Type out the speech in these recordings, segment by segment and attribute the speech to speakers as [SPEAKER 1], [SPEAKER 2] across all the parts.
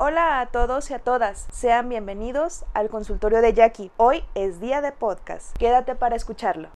[SPEAKER 1] Hola a todos y a todas, sean bienvenidos al consultorio de Jackie. Hoy es día de podcast, quédate para escucharlo.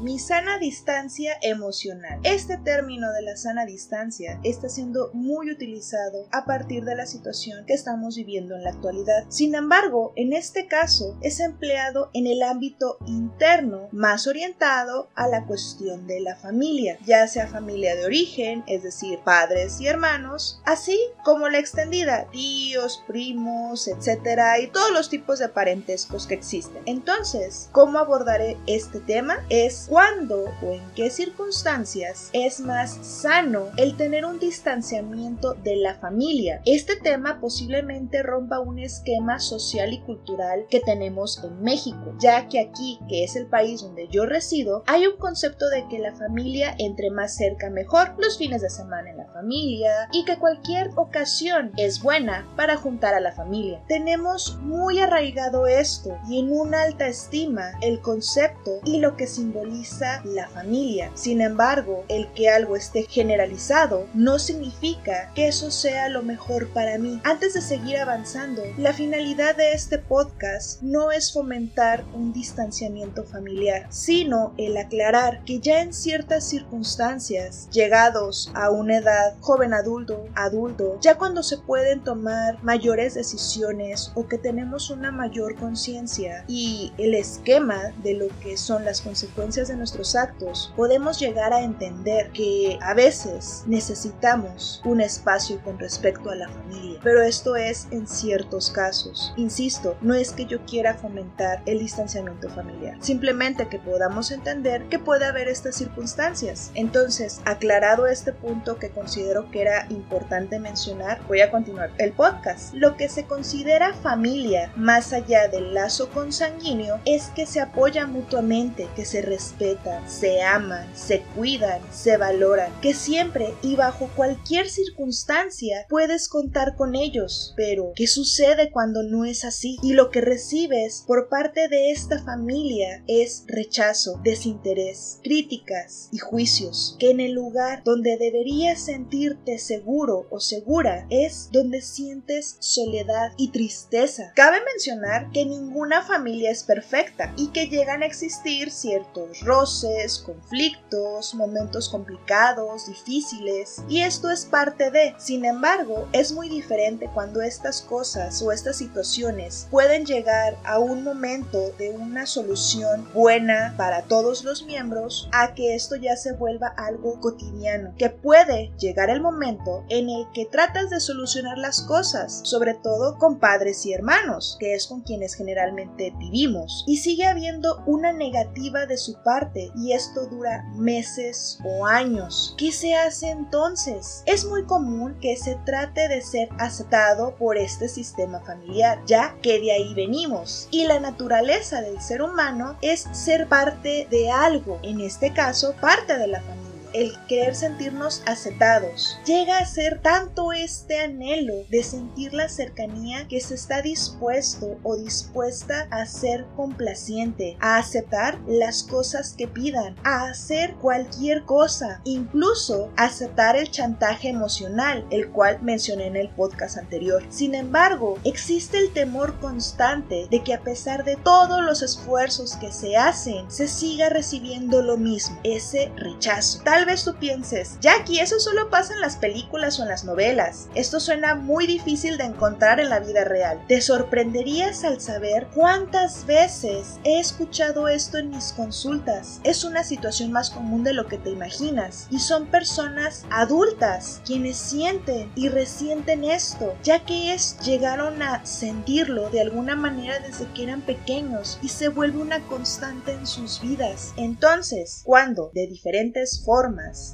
[SPEAKER 1] Mi sana distancia emocional. Este término de la sana distancia está siendo muy utilizado a partir de la situación que estamos viviendo en la actualidad. Sin embargo, en este caso es empleado en el ámbito interno, más orientado a la cuestión de la familia, ya sea familia de origen, es decir, padres y hermanos, así como la extendida, tíos, primos, etcétera, y todos los tipos de parentescos que existen. Entonces, ¿cómo abordaré este tema? Es cuándo o en qué circunstancias es más sano el tener un distanciamiento de la familia. Este tema posiblemente rompa un esquema social y cultural que tenemos en México, ya que aquí, que es el país donde yo resido, hay un concepto de que la familia entre más cerca mejor, los fines de semana en la familia y que cualquier ocasión es buena para juntar a la familia. Tenemos muy arraigado esto y en una alta estima el concepto y lo que simboliza la familia. Sin embargo, el que algo esté generalizado no significa que eso sea lo mejor para mí. Antes de seguir avanzando, la finalidad de este podcast no es fomentar un distanciamiento familiar, sino el aclarar que ya en ciertas circunstancias, llegados a una edad joven adulto, adulto, ya cuando se pueden tomar mayores decisiones o que tenemos una mayor conciencia y el esquema de lo que son las consecuencias de nuestros actos, podemos llegar a entender que a veces necesitamos un espacio con respecto a la familia. Pero esto es en ciertos casos. Insisto, no es que yo quiera fomentar el distanciamiento familiar, simplemente que podamos entender que puede haber estas circunstancias. Entonces, aclarado este punto que considero que era importante mencionar, voy a continuar el podcast. Lo que se considera familia, más allá del lazo consanguíneo, es que se apoya mutuamente, que se respeta se aman, se cuidan, se valoran, que siempre y bajo cualquier circunstancia puedes contar con ellos. Pero, ¿qué sucede cuando no es así? Y lo que recibes por parte de esta familia es rechazo, desinterés, críticas y juicios, que en el lugar donde deberías sentirte seguro o segura es donde sientes soledad y tristeza. Cabe mencionar que ninguna familia es perfecta y que llegan a existir ciertos roces, conflictos, momentos complicados, difíciles, y esto es parte de. Sin embargo, es muy diferente cuando estas cosas o estas situaciones pueden llegar a un momento de una solución buena para todos los miembros a que esto ya se vuelva algo cotidiano, que puede llegar el momento en el que tratas de solucionar las cosas, sobre todo con padres y hermanos, que es con quienes generalmente vivimos, y sigue habiendo una negativa de su parte y esto dura meses o años. ¿Qué se hace entonces? Es muy común que se trate de ser aceptado por este sistema familiar, ya que de ahí venimos. Y la naturaleza del ser humano es ser parte de algo, en este caso parte de la familia el querer sentirnos aceptados. Llega a ser tanto este anhelo de sentir la cercanía que se está dispuesto o dispuesta a ser complaciente, a aceptar las cosas que pidan, a hacer cualquier cosa, incluso aceptar el chantaje emocional, el cual mencioné en el podcast anterior. Sin embargo, existe el temor constante de que a pesar de todos los esfuerzos que se hacen, se siga recibiendo lo mismo, ese rechazo. Vez tú pienses, Jackie, eso solo pasa en las películas o en las novelas. Esto suena muy difícil de encontrar en la vida real. Te sorprenderías al saber cuántas veces he escuchado esto en mis consultas. Es una situación más común de lo que te imaginas. Y son personas adultas quienes sienten y resienten esto, ya que es llegaron a sentirlo de alguna manera desde que eran pequeños y se vuelve una constante en sus vidas. Entonces, cuando de diferentes formas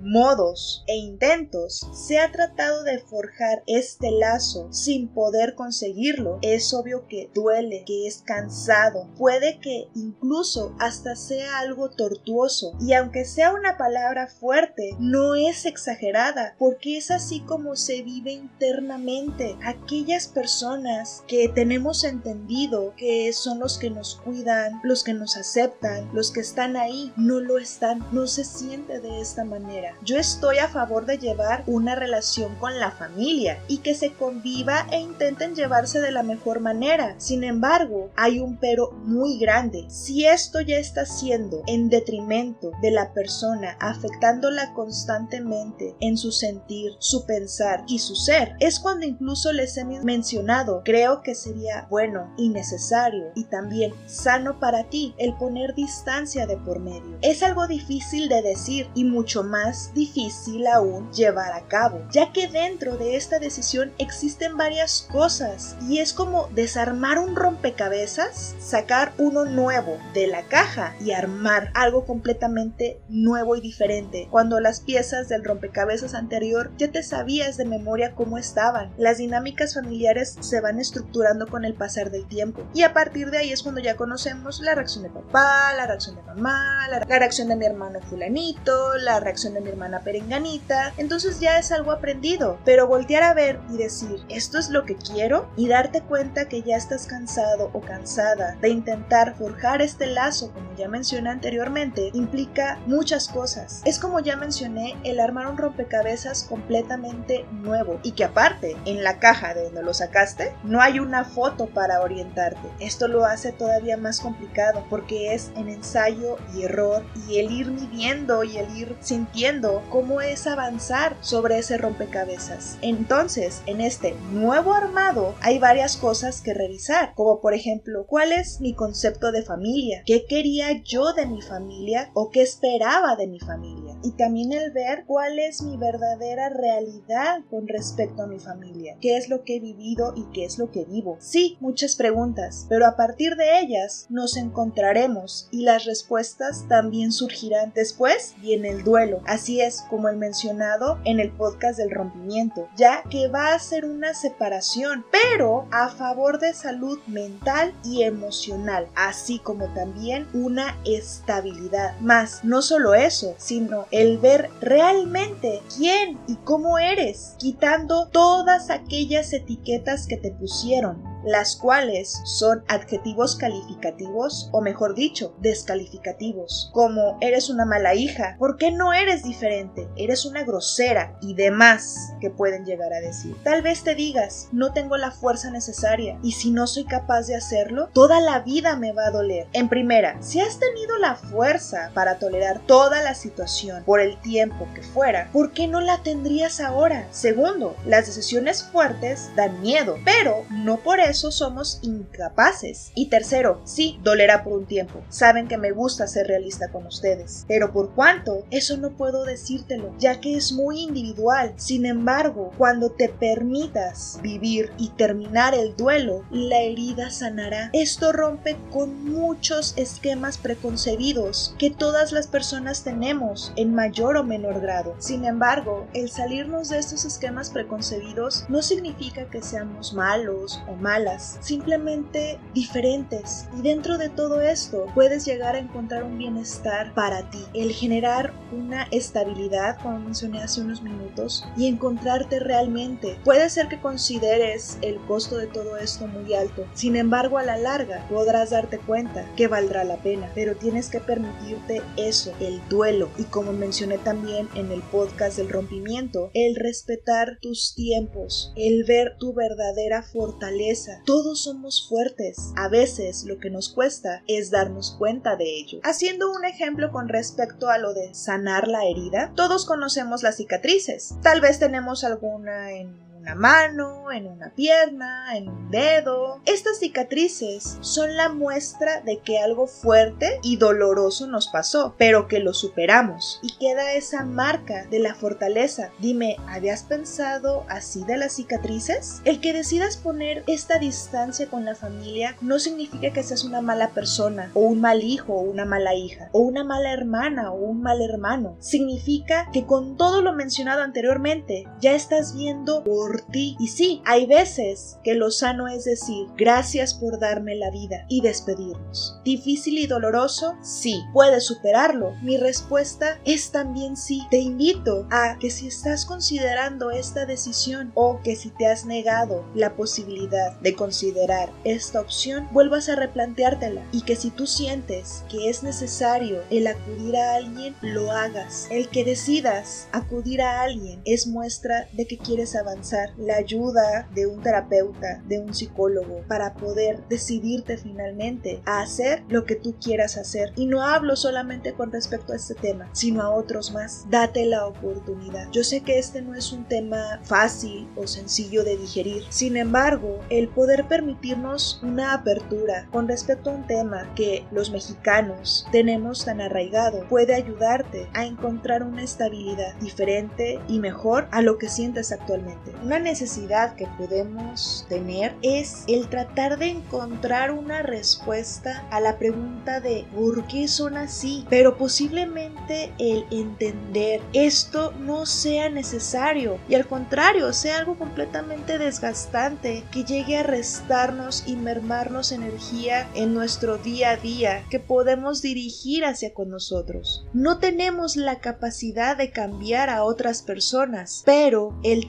[SPEAKER 1] modos e intentos se ha tratado de forjar este lazo sin poder conseguirlo, es obvio que duele, que es cansado, puede que incluso hasta sea algo tortuoso. Y aunque sea una palabra fuerte, no es exagerada porque es así como se vive internamente. Aquellas personas que tenemos entendido que son los que nos cuidan, los que nos aceptan, los que están ahí, no lo están, no se siente de esta manera. Yo estoy a favor de llevar una relación con la familia y que se conviva e intenten llevarse de la mejor manera. Sin embargo, hay un pero muy grande. Si esto ya está siendo en detrimento de la persona, afectándola constantemente en su sentir, su pensar y su ser, es cuando incluso les he mencionado, creo que sería bueno y necesario y también sano para ti el poner distancia de por medio. Es algo difícil de decir y mucho más difícil aún llevar a cabo, ya que dentro de esta decisión existen varias cosas y es como desarmar un rompecabezas, sacar uno nuevo de la caja y armar algo completamente nuevo y diferente, cuando las piezas del rompecabezas anterior ya te sabías de memoria cómo estaban. Las dinámicas familiares se van estructurando con el pasar del tiempo y a partir de ahí es cuando ya conocemos la reacción de papá, la reacción de mamá, la, reacción de mi hermano fulanito, la reacción de mi hermana perenganita, entonces ya es algo aprendido, pero voltear a ver y decir esto es lo que quiero y darte cuenta que ya estás cansado o cansada de intentar forjar este lazo como ya mencioné anteriormente implica muchas cosas. Es como ya mencioné el armar un rompecabezas completamente nuevo y que aparte en la caja de donde lo sacaste no hay una foto para orientarte. Esto lo hace todavía más complicado porque es en ensayo y error y el ir midiendo y el ir sintiendo cómo es avanzar sobre ese rompecabezas. Entonces, en este nuevo armado hay varias cosas que revisar, como por ejemplo, ¿cuál es mi concepto de familia? ¿Qué quería yo de mi familia o qué esperaba de mi familia? Y también el ver cuál es mi verdadera realidad con respecto a mi familia, qué es lo que he vivido y qué es lo que vivo. Sí, muchas preguntas, pero a partir de ellas nos encontraremos y las respuestas también surgirán. Después viene el duelo, así es como el mencionado en el podcast del rompimiento, ya que va a ser una separación, pero a favor de salud mental y emocional, así como también una estabilidad. Más, no solo eso, sino el ver realmente quién y cómo eres, quitando todas aquellas etiquetas que te pusieron las cuales son adjetivos calificativos o mejor dicho, descalificativos, como eres una mala hija, ¿por qué no eres diferente? Eres una grosera y demás que pueden llegar a decir. Tal vez te digas, no tengo la fuerza necesaria y si no soy capaz de hacerlo, toda la vida me va a doler. En primera, si has tenido la fuerza para tolerar toda la situación por el tiempo que fuera, ¿por qué no la tendrías ahora? Segundo, las decisiones fuertes dan miedo, pero no por eso somos incapaces. Y tercero, sí, dolerá por un tiempo. Saben que me gusta ser realista con ustedes. Pero por cuánto, eso no puedo decírtelo, ya que es muy individual. Sin embargo, cuando te permitas vivir y terminar el duelo, la herida sanará. Esto rompe con muchos esquemas preconcebidos que todas las personas tenemos en mayor o menor grado. Sin embargo, el salirnos de estos esquemas preconcebidos no significa que seamos malos o malas simplemente diferentes. Y dentro de todo esto puedes llegar a encontrar un bienestar para ti, el generar una estabilidad, como mencioné hace unos minutos, y encontrarte realmente. Puede ser que consideres el costo de todo esto muy alto, sin embargo a la larga podrás darte cuenta que valdrá la pena, pero tienes que permitirte eso, el duelo, y como mencioné también en el podcast del rompimiento, el respetar tus tiempos, el ver tu verdadera fortaleza todos somos fuertes. A veces lo que nos cuesta es darnos cuenta de ello. Haciendo un ejemplo con respecto a lo de sanar la herida, todos conocemos las cicatrices. Tal vez tenemos alguna en una mano, en una pierna, en un dedo. Estas cicatrices son la muestra de que algo fuerte y doloroso nos pasó, pero que lo superamos y queda esa marca de la fortaleza. Dime, ¿habías pensado así de las cicatrices? El que decidas poner esta distancia con la familia no significa que seas una mala persona o un mal hijo o una mala hija o una mala hermana o un mal hermano. Significa que con todo lo mencionado anteriormente ya estás viendo por Y sí, hay veces que lo sano es decir gracias por darme la vida y despedirnos. ¿Difícil y doloroso? Sí. ¿Puedes superarlo? Mi respuesta es también sí. Te invito a que si estás considerando esta decisión o que si te has negado la posibilidad de considerar esta opción, vuelvas a replanteártela y que si tú sientes que es necesario el acudir a alguien, lo hagas. El que decidas acudir a alguien es muestra de que quieres avanzar. La ayuda de un terapeuta, de un psicólogo, para poder decidirte finalmente a hacer lo que tú quieras hacer. Y no hablo solamente con respecto a este tema, sino a otros más. Date la oportunidad. Yo sé que este no es un tema fácil o sencillo de digerir. Sin embargo, el poder permitirnos una apertura con respecto a un tema que los mexicanos tenemos tan arraigado puede ayudarte a encontrar una estabilidad diferente y mejor a lo que sientes actualmente. Necesidad que podemos tener es el tratar de encontrar una respuesta a la pregunta de ¿por qué son así? Pero posiblemente el entender esto no sea necesario y al contrario sea algo completamente desgastante que llegue a restarnos y mermarnos energía en nuestro día a día que podemos dirigir hacia con nosotros. No tenemos la capacidad de cambiar a otras personas, pero el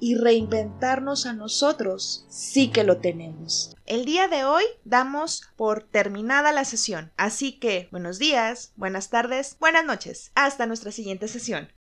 [SPEAKER 1] y reinventarnos a nosotros sí que lo tenemos. El día de hoy damos por terminada la sesión, así que buenos días, buenas tardes, buenas noches. Hasta nuestra siguiente sesión.